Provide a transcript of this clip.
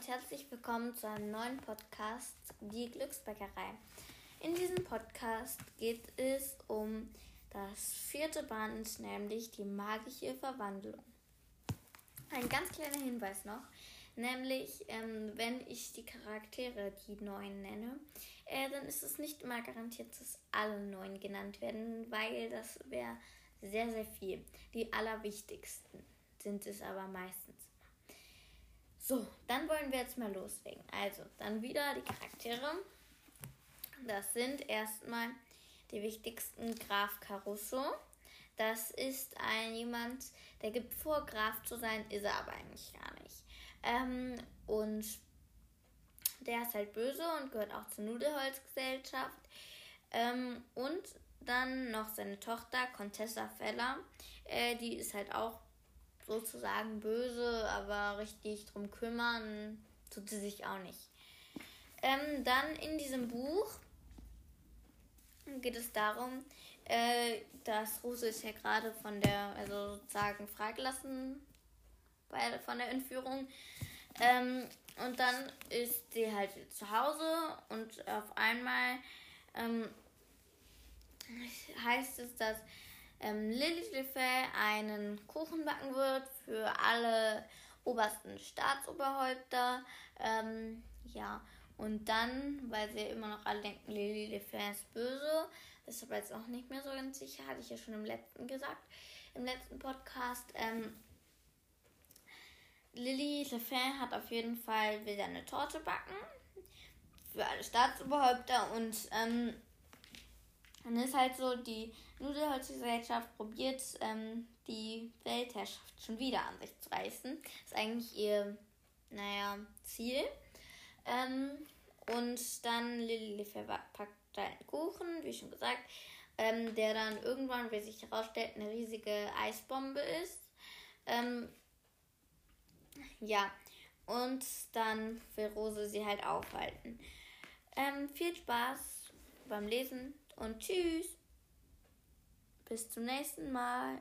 und herzlich willkommen zu einem neuen Podcast, die Glücksbäckerei. In diesem Podcast geht es um das vierte Band, nämlich die magische Verwandlung. Ein ganz kleiner Hinweis noch, nämlich ähm, wenn ich die Charaktere, die neuen nenne, äh, dann ist es nicht immer garantiert, dass alle neun genannt werden, weil das wäre sehr, sehr viel. Die allerwichtigsten sind es aber meistens. So, dann wollen wir jetzt mal loslegen. Also, dann wieder die Charaktere. Das sind erstmal die wichtigsten Graf Caruso. Das ist ein jemand, der gibt vor, Graf zu sein, ist er aber eigentlich gar nicht. Ähm, und der ist halt böse und gehört auch zur Nudelholzgesellschaft. Ähm, und dann noch seine Tochter, Contessa Feller. Äh, die ist halt auch sozusagen böse, aber richtig drum kümmern tut sie sich auch nicht. Ähm, dann in diesem Buch geht es darum, äh, dass Rose ist ja gerade von der, also sozusagen freigelassen bei, von der Entführung. Ähm, und dann ist sie halt zu Hause und auf einmal ähm, heißt es, dass ähm, Lilith einen Kuchen backen wird für alle obersten Staatsoberhäupter. Ähm, ja, und dann, weil sie immer noch alle denken, Lily Lefebvre ist böse, ist aber jetzt auch nicht mehr so ganz sicher, hatte ich ja schon im letzten gesagt, im letzten Podcast. Ähm, Lily Lefebvre hat auf jeden Fall wieder eine Torte backen für alle Staatsoberhäupter und ähm, dann ist halt so, die Nudelholzgesellschaft probiert, ähm, die Weltherrschaft schon wieder an sich zu reißen. Ist eigentlich ihr, naja, Ziel. Ähm, und dann Lilly packt da einen Kuchen, wie schon gesagt, ähm, der dann irgendwann, wie sich herausstellt, eine riesige Eisbombe ist. Ähm, ja, und dann will Rose sie halt aufhalten. Ähm, viel Spaß beim Lesen und tschüss. Bis zum nächsten Mal.